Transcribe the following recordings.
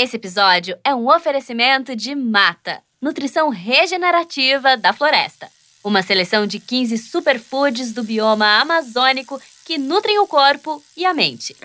Esse episódio é um oferecimento de Mata, nutrição regenerativa da floresta. Uma seleção de 15 superfoods do bioma amazônico que nutrem o corpo e a mente.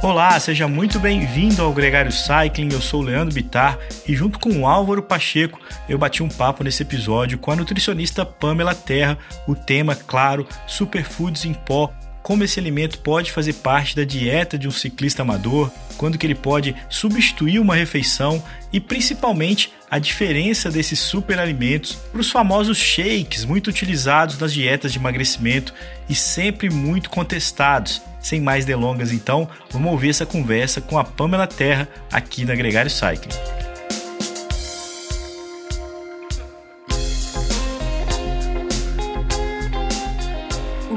Olá, seja muito bem-vindo ao Gregário Cycling. Eu sou o Leandro Bitar e junto com o Álvaro Pacheco, eu bati um papo nesse episódio com a nutricionista Pamela Terra, o tema, claro, superfoods em pó como esse alimento pode fazer parte da dieta de um ciclista amador, quando que ele pode substituir uma refeição e principalmente a diferença desses superalimentos para os famosos shakes muito utilizados nas dietas de emagrecimento e sempre muito contestados. Sem mais delongas, então, vamos ouvir essa conversa com a Pamela Terra aqui na Gregário Cycling.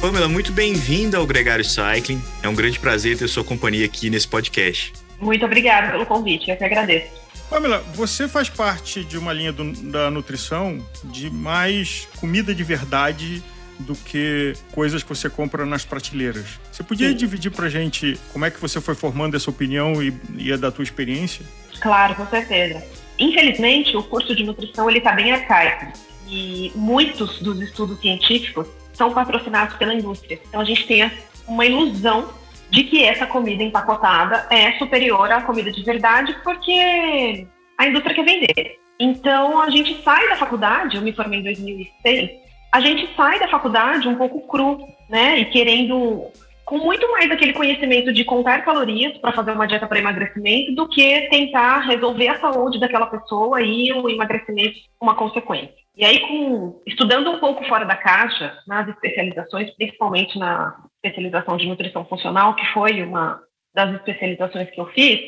Pamela, muito bem-vinda ao Gregário Cycling. É um grande prazer ter sua companhia aqui nesse podcast. Muito obrigada pelo convite, eu que agradeço. Pamela, você faz parte de uma linha do, da nutrição de mais comida de verdade do que coisas que você compra nas prateleiras. Você podia Sim. dividir pra gente como é que você foi formando essa opinião e, e a da tua experiência? Claro, com certeza. Infelizmente, o curso de nutrição ele está bem arcaico e muitos dos estudos científicos são patrocinados pela indústria. Então a gente tem uma ilusão de que essa comida empacotada é superior à comida de verdade porque a indústria quer vender. Então a gente sai da faculdade, eu me formei em 2006, a gente sai da faculdade um pouco cru, né? E querendo com muito mais aquele conhecimento de contar calorias para fazer uma dieta para emagrecimento do que tentar resolver a saúde daquela pessoa e o emagrecimento uma consequência. E aí, com, estudando um pouco fora da caixa, nas especializações, principalmente na especialização de nutrição funcional, que foi uma das especializações que eu fiz,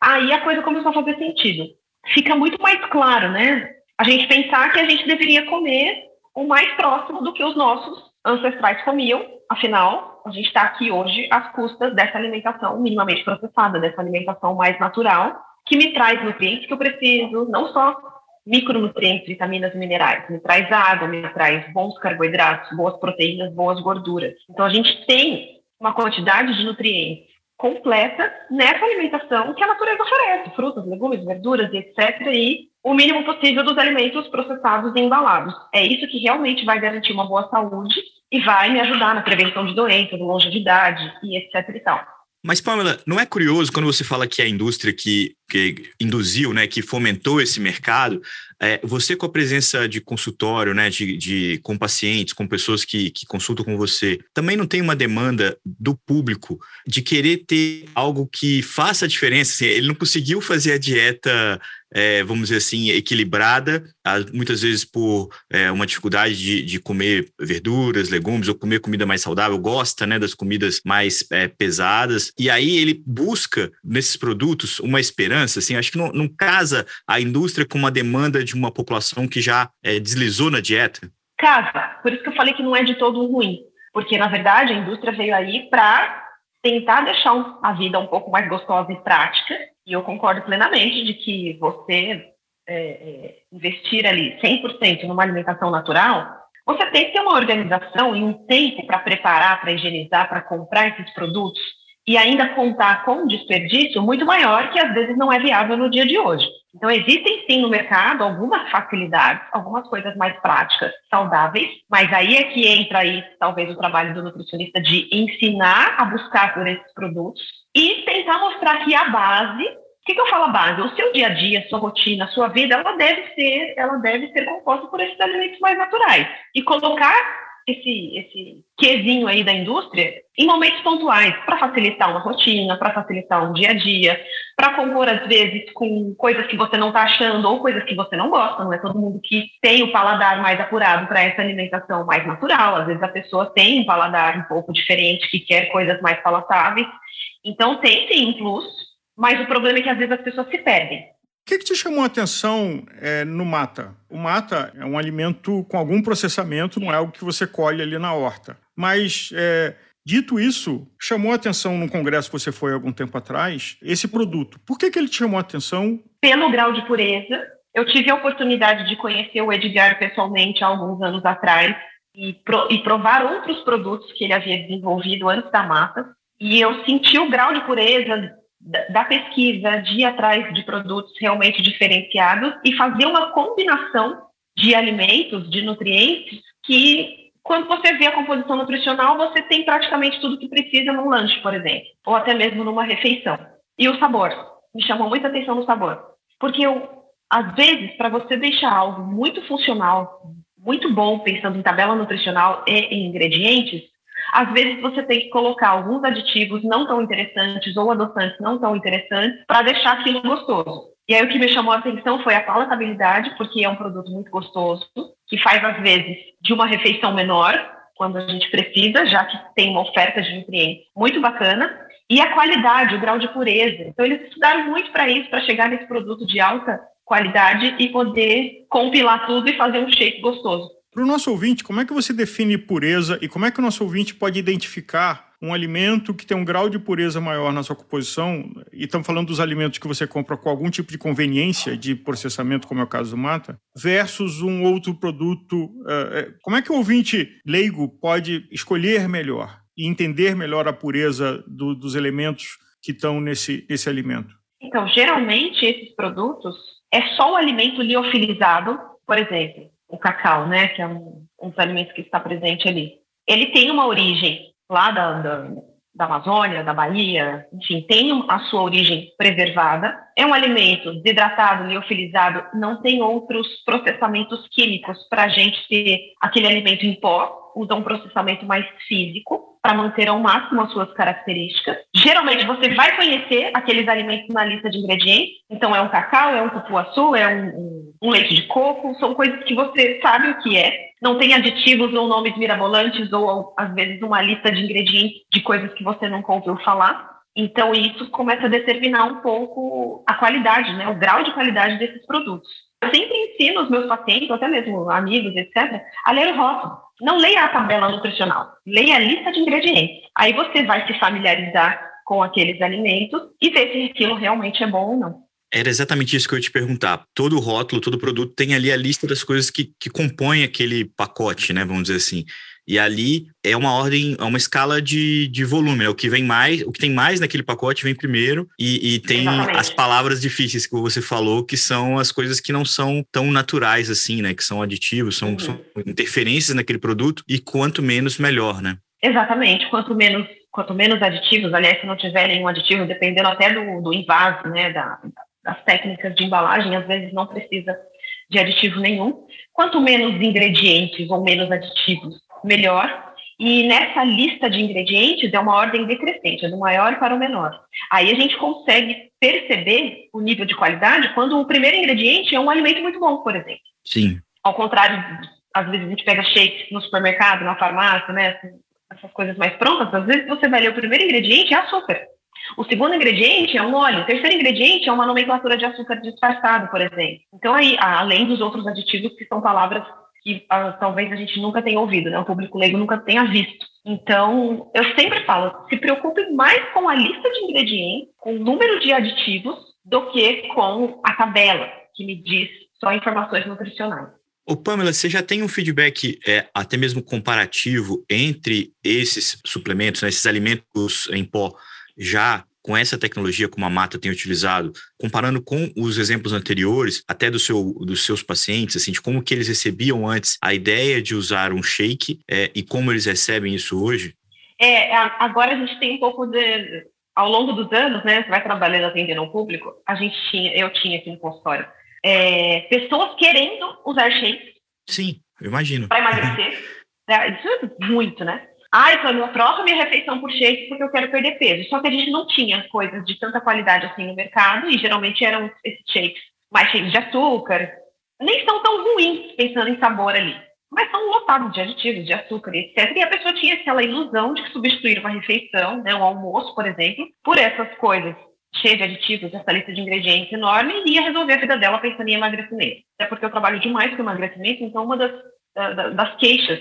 aí a coisa começou a fazer sentido. Fica muito mais claro, né? A gente pensar que a gente deveria comer o mais próximo do que os nossos ancestrais comiam, afinal, a gente está aqui hoje às custas dessa alimentação minimamente processada, dessa alimentação mais natural, que me traz nutrientes que eu preciso, não só micronutrientes, vitaminas e minerais, me traz água, me traz bons carboidratos, boas proteínas, boas gorduras. Então a gente tem uma quantidade de nutrientes completa nessa alimentação que a natureza oferece, frutas, legumes, verduras etc. E o mínimo possível dos alimentos processados e embalados. É isso que realmente vai garantir uma boa saúde e vai me ajudar na prevenção de doenças, longevidade e etc e tal. Mas, Pamela, não é curioso quando você fala que a indústria que, que induziu, né, que fomentou esse mercado, é, você com a presença de consultório, né, de, de, com pacientes, com pessoas que, que consultam com você, também não tem uma demanda do público de querer ter algo que faça a diferença? Assim, ele não conseguiu fazer a dieta é, vamos dizer assim, equilibrada, muitas vezes por é, uma dificuldade de, de, comer verduras, legumes ou comer comida mais saudável, gosta né, das comidas mais é, pesadas, e aí ele busca nesses produtos uma esperança, assim, acho que não, não casa a indústria com uma demanda de uma população que já é, deslizou na dieta? Casa, por isso que eu falei que não é de todo ruim, porque na verdade a indústria veio aí para tentar deixar a vida um pouco mais gostosa e prática, e eu concordo plenamente de que você é, é, investir ali 100% numa alimentação natural, você tem que ter uma organização e um tempo para preparar, para higienizar, para comprar esses produtos e ainda contar com um desperdício muito maior que às vezes não é viável no dia de hoje. Então, existem sim no mercado algumas facilidades, algumas coisas mais práticas, saudáveis, mas aí é que entra aí talvez o trabalho do nutricionista de ensinar a buscar por esses produtos e tentar mostrar que a base, o que, que eu falo a base? O seu dia a dia, a sua rotina, a sua vida, ela deve ser, ela deve ser composta por esses alimentos mais naturais. E colocar esse, esse quesinho aí da indústria em momentos pontuais, para facilitar uma rotina, para facilitar um dia a dia, para compor, às vezes, com coisas que você não está achando ou coisas que você não gosta. Não é todo mundo que tem o paladar mais apurado para essa alimentação mais natural. Às vezes a pessoa tem um paladar um pouco diferente, que quer coisas mais palatáveis. Então, tem sim um plus, mas o problema é que às vezes as pessoas se perdem. O que, que, te chamou a atenção é, no mata? O mata é um alimento com algum processamento, não é algo que você colhe ali na horta. Mas, é, dito isso, chamou a atenção num congresso que você foi algum tempo atrás, esse produto. Por que, que ele te chamou a atenção? Pelo grau de pureza. Eu tive a oportunidade de conhecer o Edgar pessoalmente há alguns anos atrás e, pro, e provar outros produtos que ele havia desenvolvido antes da mata. E eu senti o grau de pureza da pesquisa, de ir atrás de produtos realmente diferenciados e fazer uma combinação de alimentos, de nutrientes, que quando você vê a composição nutricional, você tem praticamente tudo que precisa num lanche, por exemplo, ou até mesmo numa refeição. E o sabor, me chamou muita atenção no sabor, porque eu, às vezes, para você deixar algo muito funcional, muito bom, pensando em tabela nutricional e em ingredientes, às vezes você tem que colocar alguns aditivos não tão interessantes ou adoçantes não tão interessantes para deixar aquilo gostoso. E aí o que me chamou a atenção foi a palatabilidade, porque é um produto muito gostoso, que faz às vezes de uma refeição menor, quando a gente precisa, já que tem uma oferta de nutrientes muito bacana, e a qualidade, o grau de pureza. Então eles estudaram muito para isso, para chegar nesse produto de alta qualidade e poder compilar tudo e fazer um shake gostoso. Para o nosso ouvinte, como é que você define pureza e como é que o nosso ouvinte pode identificar um alimento que tem um grau de pureza maior na sua composição? E estamos falando dos alimentos que você compra com algum tipo de conveniência de processamento, como é o caso do Mata, versus um outro produto. Uh, como é que o ouvinte leigo pode escolher melhor e entender melhor a pureza do, dos elementos que estão nesse, nesse alimento? Então, geralmente, esses produtos é só o alimento liofilizado, por exemplo o cacau, né, que é um, um dos alimentos que está presente ali. Ele tem uma origem lá da, da, da Amazônia, da Bahia, enfim, tem a sua origem preservada. É um alimento desidratado, liofilizado, não tem outros processamentos químicos para a gente ter aquele alimento em pó usa um processamento mais físico para manter ao máximo as suas características. Geralmente você vai conhecer aqueles alimentos na lista de ingredientes. Então é um cacau, é um cupuaçu, é um, um, um leite de coco, são coisas que você sabe o que é. Não tem aditivos ou nomes mirabolantes ou às vezes uma lista de ingredientes de coisas que você nunca ouviu falar. Então isso começa a determinar um pouco a qualidade, né, o grau de qualidade desses produtos. Eu sempre ensino os meus pacientes, até mesmo amigos, etc., a ler o rótulo. Não leia a tabela nutricional, leia a lista de ingredientes. Aí você vai se familiarizar com aqueles alimentos e ver se aquilo realmente é bom ou não. Era exatamente isso que eu ia te perguntar. Todo rótulo, todo produto tem ali a lista das coisas que, que compõem aquele pacote, né? Vamos dizer assim. E ali é uma ordem, é uma escala de, de volume. Né? O que vem mais, o que tem mais naquele pacote vem primeiro, e, e tem Exatamente. as palavras difíceis que você falou, que são as coisas que não são tão naturais assim, né? Que são aditivos, são, uhum. são interferências naquele produto, e quanto menos, melhor, né? Exatamente. Quanto menos, quanto menos aditivos, aliás, se não tiver nenhum aditivo, dependendo até do, do invase, né? Da, das técnicas de embalagem, às vezes não precisa de aditivo nenhum. Quanto menos ingredientes ou menos aditivos, melhor. E nessa lista de ingredientes é uma ordem decrescente, é do maior para o menor. Aí a gente consegue perceber o nível de qualidade quando o primeiro ingrediente é um alimento muito bom, por exemplo. Sim. Ao contrário, às vezes a gente pega shake no supermercado, na farmácia, né? Essas coisas mais prontas, às vezes você vai ler o primeiro ingrediente é açúcar. O segundo ingrediente é um óleo. O terceiro ingrediente é uma nomenclatura de açúcar disfarçado, por exemplo. Então, aí, além dos outros aditivos, que são palavras que ah, talvez a gente nunca tenha ouvido, né? O público leigo nunca tenha visto. Então, eu sempre falo, se preocupe mais com a lista de ingredientes, com o número de aditivos, do que com a tabela, que me diz só informações nutricionais. Ô Pamela, você já tem um feedback é, até mesmo comparativo entre esses suplementos, né, esses alimentos em pó já com essa tecnologia como a Mata tem utilizado, comparando com os exemplos anteriores, até do seu, dos seus pacientes, assim, de como que eles recebiam antes a ideia de usar um shake é, e como eles recebem isso hoje? É, agora a gente tem um pouco de, ao longo dos anos, né, você vai trabalhando atendendo ao público, a gente tinha, eu tinha aqui no consultório, é, pessoas querendo usar shakes. Sim, eu imagino. Para emagrecer. Né? Isso é muito, né? Ah, então eu troco minha refeição por shake porque eu quero perder peso. Só que a gente não tinha coisas de tanta qualidade assim no mercado e geralmente eram esses shakes mais cheios de açúcar. Nem são tão ruins pensando em sabor ali, mas são lotados de aditivos, de açúcar, etc. E a pessoa tinha aquela ilusão de substituir uma refeição, né, um almoço, por exemplo, por essas coisas cheias de aditivos, essa lista de ingredientes enorme, e ia resolver a vida dela pensando em emagrecimento. Até porque eu trabalho demais com emagrecimento, então uma das, das queixas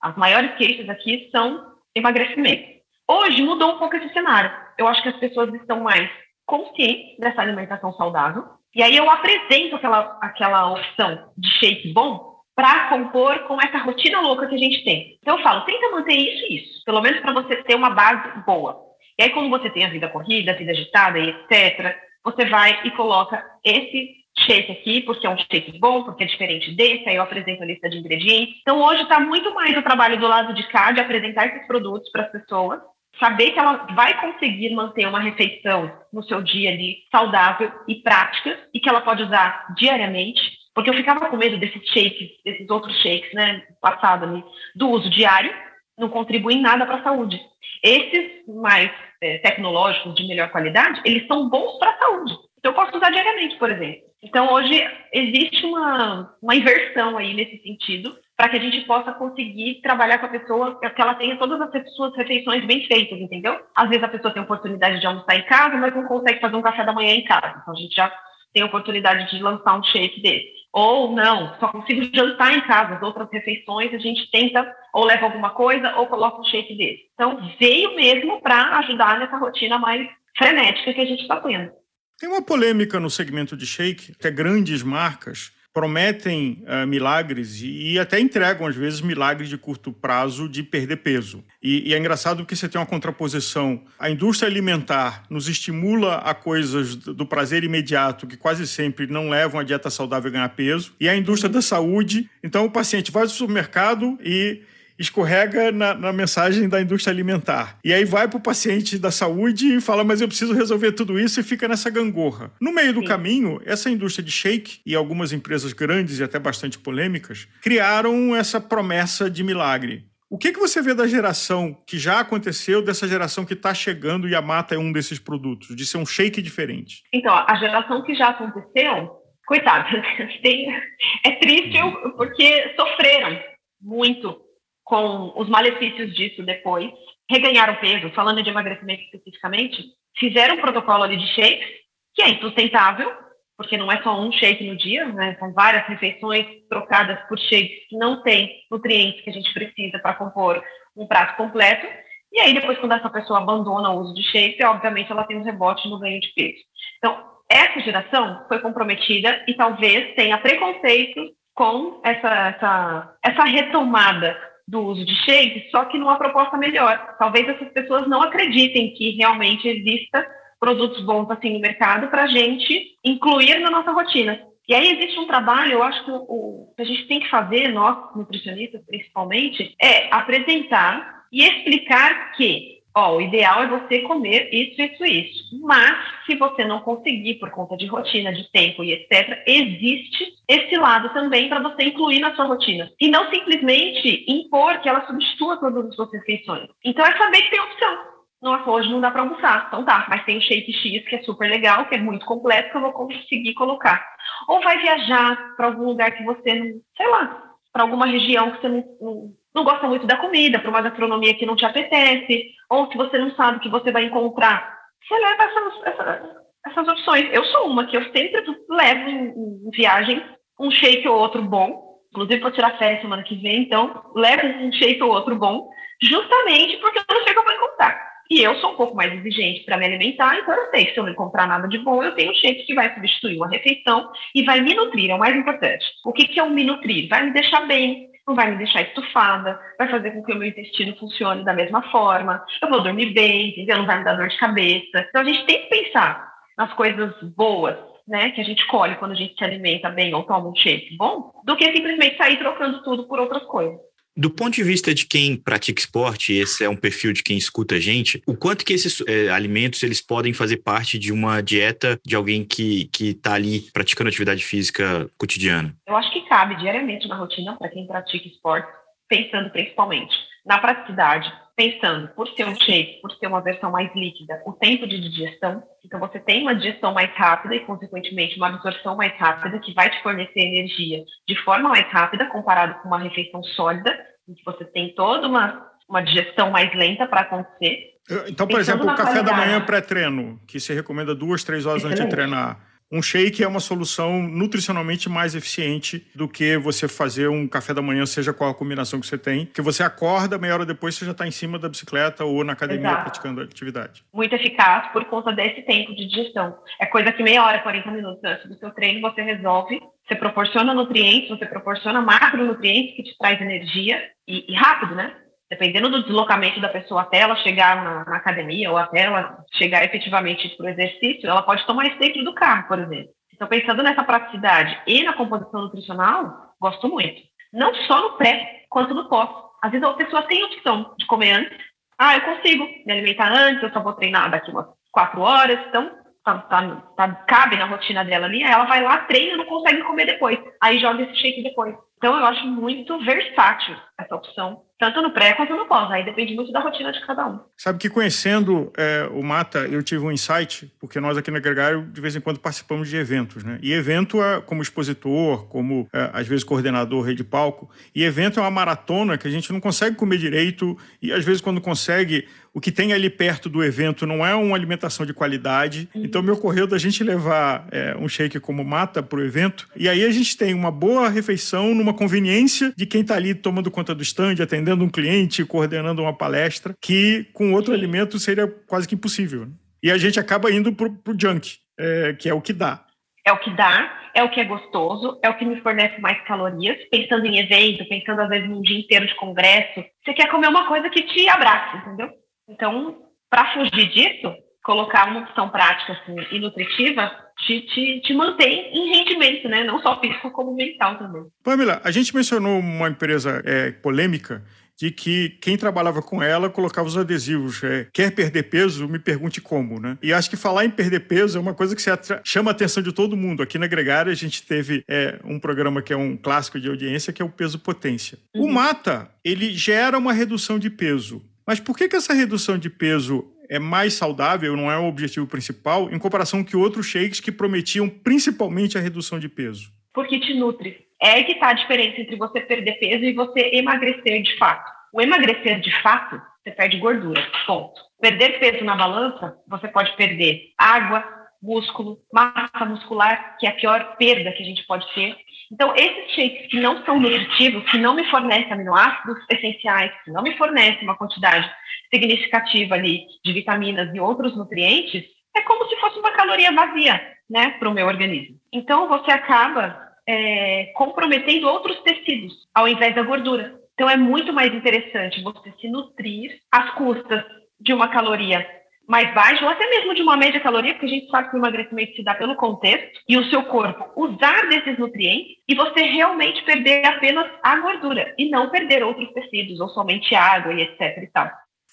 as maiores queixas aqui são emagrecimento. Hoje mudou um pouco esse cenário. Eu acho que as pessoas estão mais conscientes dessa alimentação saudável. E aí eu apresento aquela, aquela opção de shake bom para compor com essa rotina louca que a gente tem. Então eu falo, tenta manter isso e isso, pelo menos para você ter uma base boa. E aí, quando você tem a vida corrida, a vida agitada e etc., você vai e coloca esse shake aqui, porque é um shake bom, porque é diferente desse, aí eu apresento a lista de ingredientes. Então, hoje está muito mais o trabalho do lado de cá, de apresentar esses produtos para as pessoas, saber que ela vai conseguir manter uma refeição no seu dia ali saudável e prática, e que ela pode usar diariamente, porque eu ficava com medo desses shakes, desses outros shakes, né, passado ali, do uso diário, não contribuem nada para a saúde. Esses mais é, tecnológicos de melhor qualidade, eles são bons para a saúde. Então, eu posso usar diariamente, por exemplo. Então, hoje existe uma, uma inversão aí nesse sentido, para que a gente possa conseguir trabalhar com a pessoa, que ela tenha todas as suas refeições bem feitas, entendeu? Às vezes a pessoa tem oportunidade de almoçar em casa, mas não consegue fazer um café da manhã em casa. Então, a gente já tem a oportunidade de lançar um shake desse. Ou não, só consigo jantar em casa, as outras refeições a gente tenta ou leva alguma coisa ou coloca um shake desse. Então, veio mesmo para ajudar nessa rotina mais frenética que a gente está tendo. Tem uma polêmica no segmento de shake, que é grandes marcas prometem uh, milagres e, e, até entregam, às vezes, milagres de curto prazo de perder peso. E, e, é engraçado porque você tem uma contraposição. A indústria alimentar nos estimula a coisas do prazer imediato, que quase sempre não levam a dieta saudável a ganhar peso, e a indústria da saúde. Então, o paciente vai ao supermercado e escorrega na, na, mensagem da indústria alimentar. E aí vai para o paciente da saúde e fala, mas eu preciso resolver tudo isso e fica nessa gangorra. No meio do Sim. caminho, essa indústria de shake e algumas empresas grandes e até bastante polêmicas criaram essa promessa de milagre. O que, que você vê da geração que já aconteceu, dessa geração que está chegando e a mata é um desses produtos, de ser um shake diferente? Então, a geração que já aconteceu, coitada, é triste porque sofreram muito com os malefícios disso depois, reganharam peso, falando de emagrecimento especificamente, fizeram um protocolo ali de shakes, que é insustentável, porque não é só um shake no dia, né? são várias refeições trocadas por shakes que não têm nutrientes que a gente precisa para compor um prato completo. E aí, depois, quando essa pessoa abandona o uso de shake, obviamente ela tem um rebote no ganho de peso. Então, essa geração foi comprometida e talvez tenha preconceito com essa, essa, essa retomada do uso de shakes, só que numa proposta melhor. Talvez essas pessoas não acreditem que realmente exista produtos bons assim no mercado para a gente incluir na nossa rotina. E aí existe um trabalho, eu acho que o, que a gente tem que fazer, nós nutricionistas principalmente, é apresentar e explicar que ó, o ideal é você comer isso, isso, isso. Mas, se você não conseguir por conta de rotina, de tempo e etc., existe esse lado também para você incluir na sua rotina. E não simplesmente impor que ela substitua todas as suas refeições. Então, é saber que tem opção. Nossa, hoje não dá para almoçar. Então tá, mas tem o shake X que é super legal, que é muito completo, que eu vou conseguir colocar. Ou vai viajar para algum lugar que você não, sei lá, para alguma região que você não, não não gosta muito da comida, para uma gastronomia que não te apetece, ou se você não sabe o que você vai encontrar, você leva essas, essas, essas opções. Eu sou uma que eu sempre levo em, em viagem um shake ou outro bom, inclusive vou tirar férias semana que vem, então levo um shake ou outro bom, justamente porque eu não sei o que eu vou encontrar. E eu sou um pouco mais exigente para me alimentar, então eu sei que se eu não encontrar nada de bom, eu tenho um shake que vai substituir uma refeição e vai me nutrir, é o mais importante. O que, que é o me nutrir? Vai me deixar bem, não vai me deixar estufada, vai fazer com que o meu intestino funcione da mesma forma, eu vou dormir bem, entendeu? Não vai me dar dor de cabeça. Então a gente tem que pensar nas coisas boas, né, que a gente colhe quando a gente se alimenta bem ou toma um shake bom, do que simplesmente sair trocando tudo por outras coisas. Do ponto de vista de quem pratica esporte, esse é um perfil de quem escuta a gente, o quanto que esses é, alimentos eles podem fazer parte de uma dieta de alguém que que está ali praticando atividade física cotidiana? Eu acho que cabe diariamente na rotina para quem pratica esporte. pensando principalmente na praticidade, pensando por ser um shake, por ser uma versão mais líquida, o tempo de digestão. Então, você tem uma digestão mais rápida e, consequentemente, uma absorção mais rápida, que vai te fornecer energia de forma mais rápida, comparado com uma refeição sólida, em que você tem toda uma, uma digestão mais lenta para acontecer. Então, por exemplo, o café da manhã pré-treino, que se recomenda duas, três horas Excelente. antes de treinar um shake é uma solução nutricionalmente mais eficiente do que você fazer um café da manhã, seja qual a combinação que você tem, que você acorda, meia hora depois você já está em cima da bicicleta ou na academia Exato. praticando atividade. Muito eficaz por conta desse tempo de digestão. É coisa que meia hora, 40 minutos antes do seu treino você resolve, você proporciona nutrientes, você proporciona macronutrientes que te traz energia e, e rápido, né? Dependendo do deslocamento da pessoa até ela chegar na, na academia ou até ela chegar efetivamente para o exercício, ela pode tomar isso dentro do carro, por exemplo. Então, pensando nessa praticidade e na composição nutricional, gosto muito. Não só no pré, quanto no pós. Às vezes a pessoa tem a opção de comer antes. Ah, eu consigo me alimentar antes, eu só vou treinar daqui umas quatro horas. Então, tá, tá, tá, cabe na rotina dela ali. Aí ela vai lá, treina, não consegue comer depois. Aí joga esse shake depois. Então, eu acho muito versátil essa opção tanto no pré quanto no pós. Aí depende muito da rotina de cada um. Sabe que conhecendo é, o Mata, eu tive um insight, porque nós aqui na Gregário, de vez em quando, participamos de eventos, né? E evento é como expositor, como, é, às vezes, coordenador, rei de palco. E evento é uma maratona que a gente não consegue comer direito e, às vezes, quando consegue, o que tem ali perto do evento não é uma alimentação de qualidade. Uhum. Então, me ocorreu da gente levar é, um shake como mata para o evento. E aí a gente tem uma boa refeição numa conveniência de quem está ali tomando conta do stand, atendendo um cliente, coordenando uma palestra, que com outro alimento seria quase que impossível. Né? E a gente acaba indo para o junk, é, que é o que dá. É o que dá, é o que é gostoso, é o que me fornece mais calorias. Pensando em evento, pensando às vezes num dia inteiro de congresso, você quer comer uma coisa que te abrace, entendeu? Então, para fugir disso, colocar uma opção prática assim, e nutritiva te, te, te mantém em rendimento, né? Não só físico, como mental também. Pamela, a gente mencionou uma empresa é, polêmica de que quem trabalhava com ela colocava os adesivos. É, quer perder peso? Me pergunte como, né? E acho que falar em perder peso é uma coisa que chama a atenção de todo mundo. Aqui na Gregária a gente teve é, um programa que é um clássico de audiência, que é o peso potência. Uhum. O mata, ele gera uma redução de peso. Mas por que, que essa redução de peso é mais saudável, não é o objetivo principal, em comparação com outros shakes que prometiam principalmente a redução de peso? Porque te nutre. É que está a diferença entre você perder peso e você emagrecer de fato. O emagrecer de fato, você perde gordura, ponto. Perder peso na balança, você pode perder água, músculo, massa muscular, que é a pior perda que a gente pode ter. Então, esses shakes que não são nutritivos, que não me fornecem aminoácidos essenciais, que não me fornecem uma quantidade significativa ali de vitaminas e outros nutrientes, é como se fosse uma caloria vazia, né, para o meu organismo. Então, você acaba é, comprometendo outros tecidos, ao invés da gordura. Então, é muito mais interessante você se nutrir às custas de uma caloria mais baixa, ou até mesmo de uma média caloria, porque a gente sabe que o emagrecimento se dá pelo contexto, e o seu corpo usar desses nutrientes e você realmente perder apenas a gordura e não perder outros tecidos, ou somente água e etc e tal.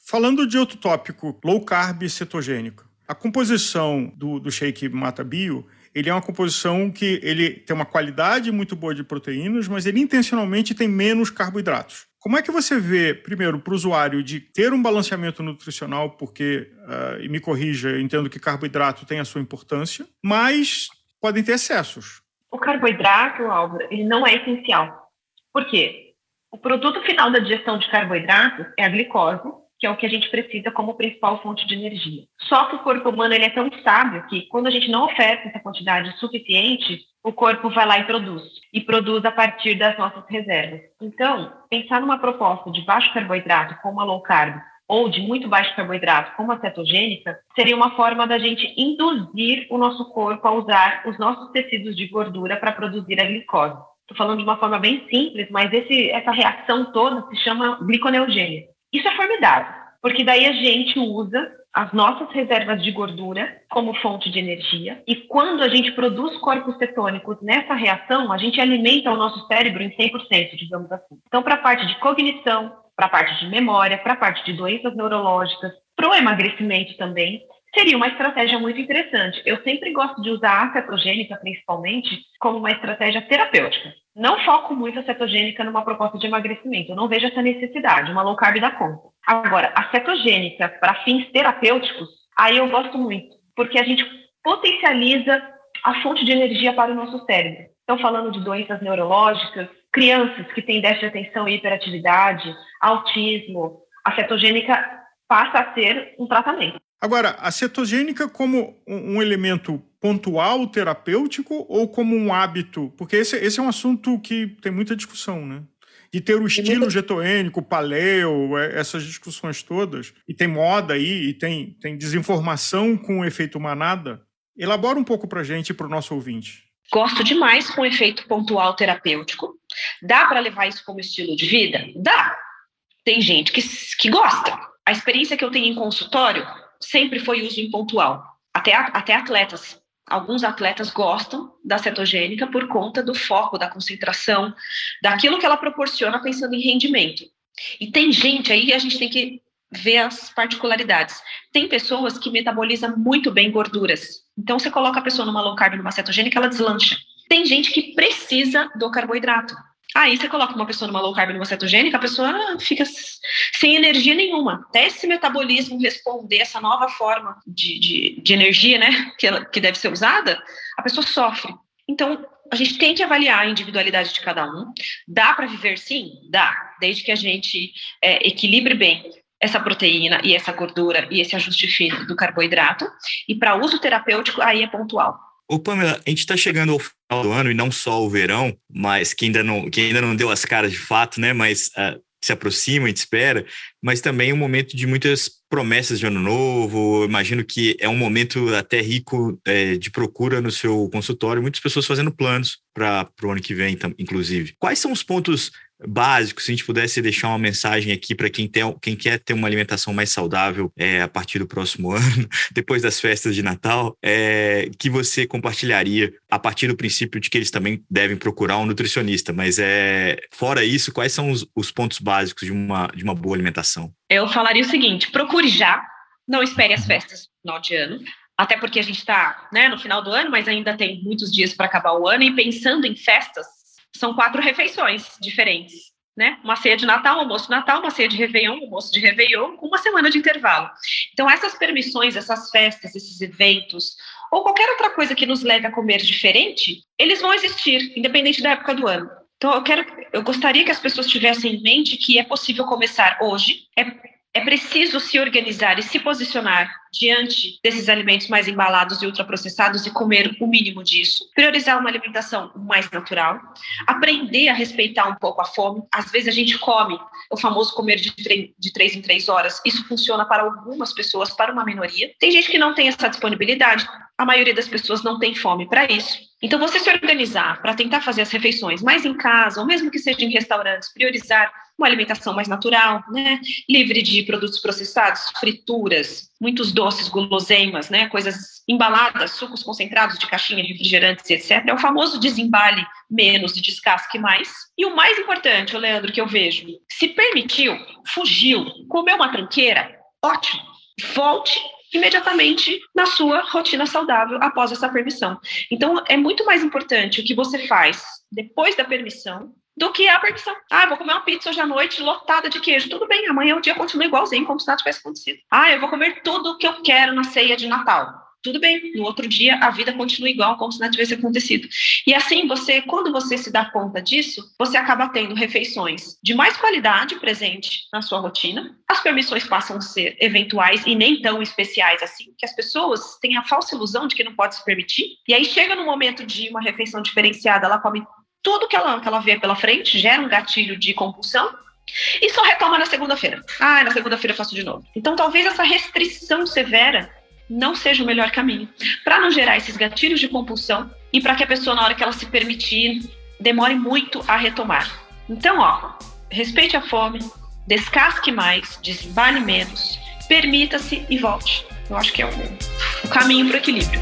Falando de outro tópico, low carb cetogênico. A composição do, do shake Mata Bio ele é uma composição que ele tem uma qualidade muito boa de proteínas, mas ele intencionalmente tem menos carboidratos. Como é que você vê, primeiro, para o usuário de ter um balanceamento nutricional, porque, uh, e me corrija, eu entendo que carboidrato tem a sua importância, mas podem ter excessos. O carboidrato, Álvaro, ele não é essencial. Por quê? O produto final da digestão de carboidratos é a glicose, que é o que a gente precisa como principal fonte de energia. Só que o corpo humano ele é tão sábio que quando a gente não oferta essa quantidade suficiente, o corpo vai lá e produz. E produz a partir das nossas reservas. Então, pensar numa proposta de baixo carboidrato como a low carb ou de muito baixo carboidrato como a cetogênica, seria uma forma da gente induzir o nosso corpo a usar os nossos tecidos de gordura para produzir a glicose. Estou falando de uma forma bem simples, mas esse, essa reação toda se chama gliconeogênia. Isso é formidável, porque daí a gente usa as nossas reservas de gordura como fonte de energia e quando a gente produz corpos cetônicos nessa reação, a gente alimenta o nosso cérebro em 100%, digamos assim. Então, para a parte de cognição, para a parte de memória, para a parte de doenças neurológicas, para o emagrecimento também, seria uma estratégia muito interessante. Eu sempre gosto de usar a cetogênica, principalmente, como uma estratégia terapêutica. Não foco muito a cetogênica numa proposta de emagrecimento. Eu não vejo essa necessidade. Uma low carb dá conta. Agora, a cetogênica para fins terapêuticos, aí eu gosto muito, porque a gente potencializa a fonte de energia para o nosso cérebro. Estão falando de doenças neurológicas, crianças que têm déficit de atenção e hiperatividade, autismo. A cetogênica passa a ser um tratamento. Agora, a cetogênica como um elemento pontual terapêutico ou como um hábito? Porque esse, esse é um assunto que tem muita discussão, né? De ter o estilo getônico, paleo, é, essas discussões todas. E tem moda aí, e tem, tem desinformação com o efeito manada. Elabora um pouco para gente e para o nosso ouvinte. Gosto demais com efeito pontual terapêutico. Dá para levar isso como estilo de vida? Dá. Tem gente que, que gosta. A experiência que eu tenho em consultório sempre foi uso em pontual. Até, até atletas. Alguns atletas gostam da cetogênica por conta do foco, da concentração, daquilo que ela proporciona pensando em rendimento. E tem gente aí, a gente tem que ver as particularidades. Tem pessoas que metabolizam muito bem gorduras. Então, você coloca a pessoa numa low carb, numa cetogênica, ela deslancha. Tem gente que precisa do carboidrato. Aí você coloca uma pessoa numa low carb, numa cetogênica, a pessoa fica sem energia nenhuma. Até esse metabolismo responder essa nova forma de, de, de energia, né, que, ela, que deve ser usada, a pessoa sofre. Então, a gente tem que avaliar a individualidade de cada um. Dá para viver sim? Dá, desde que a gente é, equilibre bem essa proteína e essa gordura e esse ajuste fino do carboidrato. E para uso terapêutico, aí é pontual. Ô, Pamela, a gente está chegando ao final do ano, e não só o verão, mas que ainda não, que ainda não deu as caras de fato, né? Mas uh, se aproxima, a gente espera, mas também um momento de muitas promessas de ano novo. Imagino que é um momento até rico é, de procura no seu consultório, muitas pessoas fazendo planos para o ano que vem, inclusive. Quais são os pontos básicos, se a gente pudesse deixar uma mensagem aqui para quem, quem quer ter uma alimentação mais saudável é, a partir do próximo ano, depois das festas de Natal, é, que você compartilharia a partir do princípio de que eles também devem procurar um nutricionista. Mas é fora isso, quais são os, os pontos básicos de uma, de uma boa alimentação? Eu falaria o seguinte: procure já, não espere as festas no final de ano. Até porque a gente está né, no final do ano, mas ainda tem muitos dias para acabar o ano, e pensando em festas, são quatro refeições diferentes, né? Uma ceia de Natal, almoço de Natal, uma ceia de Réveillon, almoço de Réveillon, com uma semana de intervalo. Então, essas permissões, essas festas, esses eventos, ou qualquer outra coisa que nos leve a comer diferente, eles vão existir, independente da época do ano. Então, eu quero, eu gostaria que as pessoas tivessem em mente que é possível começar hoje, é é preciso se organizar e se posicionar diante desses alimentos mais embalados e ultraprocessados e comer o mínimo disso. Priorizar uma alimentação mais natural. Aprender a respeitar um pouco a fome. Às vezes a gente come o famoso comer de, de três em três horas. Isso funciona para algumas pessoas, para uma minoria. Tem gente que não tem essa disponibilidade. A maioria das pessoas não tem fome para isso. Então, você se organizar para tentar fazer as refeições mais em casa, ou mesmo que seja em restaurantes, priorizar uma alimentação mais natural, né? livre de produtos processados, frituras, muitos doces, guloseimas, né? coisas embaladas, sucos concentrados de caixinha, refrigerantes, etc. É o famoso desembale menos e descasque mais. E o mais importante, o Leandro, que eu vejo, se permitiu, fugiu, comeu uma tranqueira, ótimo, volte imediatamente na sua rotina saudável após essa permissão. Então, é muito mais importante o que você faz depois da permissão do que a permissão. Ah, vou comer uma pizza hoje à noite lotada de queijo. Tudo bem, amanhã o dia continua igualzinho, como se nada tivesse acontecido. Ah, eu vou comer tudo o que eu quero na ceia de Natal. Tudo bem, no outro dia a vida continua igual, como se nada tivesse acontecido. E assim, você, quando você se dá conta disso, você acaba tendo refeições de mais qualidade presente na sua rotina. As permissões passam a ser eventuais e nem tão especiais assim, que as pessoas têm a falsa ilusão de que não pode se permitir. E aí chega no momento de uma refeição diferenciada, ela come tudo que ela, que ela vê pela frente, gera um gatilho de compulsão, e só retoma na segunda-feira. Ah, na segunda-feira eu faço de novo. Então, talvez essa restrição severa não seja o melhor caminho. Para não gerar esses gatilhos de compulsão e para que a pessoa, na hora que ela se permitir, demore muito a retomar. Então, ó, respeite a fome, descasque mais, desembale menos, permita-se e volte. Eu acho que é o, o caminho para o equilíbrio.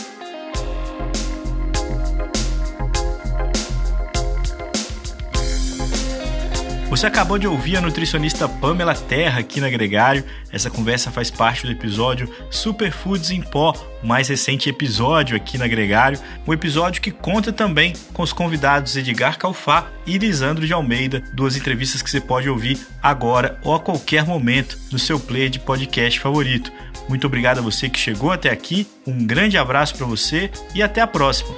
Você acabou de ouvir a nutricionista Pamela Terra aqui na Gregário. Essa conversa faz parte do episódio Superfoods em Pó, o mais recente episódio aqui na Gregário. Um episódio que conta também com os convidados Edgar Calfá e Lisandro de Almeida, duas entrevistas que você pode ouvir agora ou a qualquer momento no seu player de podcast favorito. Muito obrigado a você que chegou até aqui, um grande abraço para você e até a próxima.